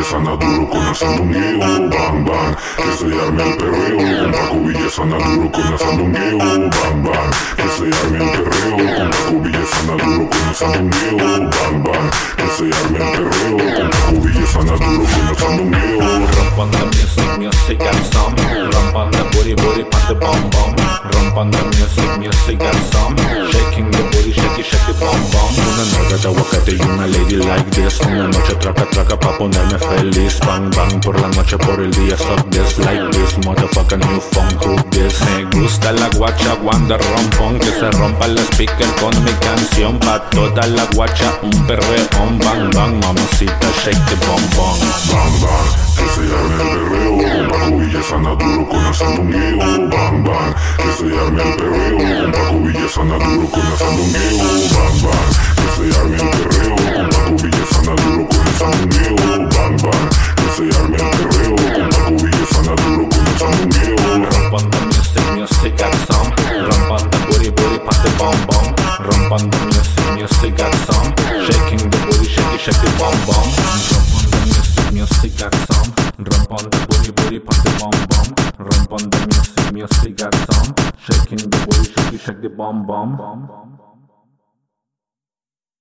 Villasana duro con el sandungueo, bam bam, que se el perreo, con Pako Villasana duro con sandungueo, bam bam, que se el perreo, con Pako Villasana duro con sandungueo, bam bam, que se el perreo, con Pako Villasana duro con el sandungueo. Ramp on music, music and some. Ramp on booty, booty, put the on the music, music and some. Shaking the booty, shake it, De aguacate y una lady like this. Una noche traca, traca pa' ponerme feliz. Bang, bang por la noche, por el día. Suck this like this, motherfucker, new phone, cook this. Me gusta la guacha, wanda rompón. Que se rompa el speaker con mi canción. Pa' toda la guacha, un perreón. Bang, bang, mamacita, shake the bomb bomb. Bam bam, que se arme el perreo, con Paco Villesana duro con el sandungueo, bam bam, que se arme el perreo, con Paco Villesana duro con el sandungueo, bam bam, que se bomb bomb. Bomb bomb.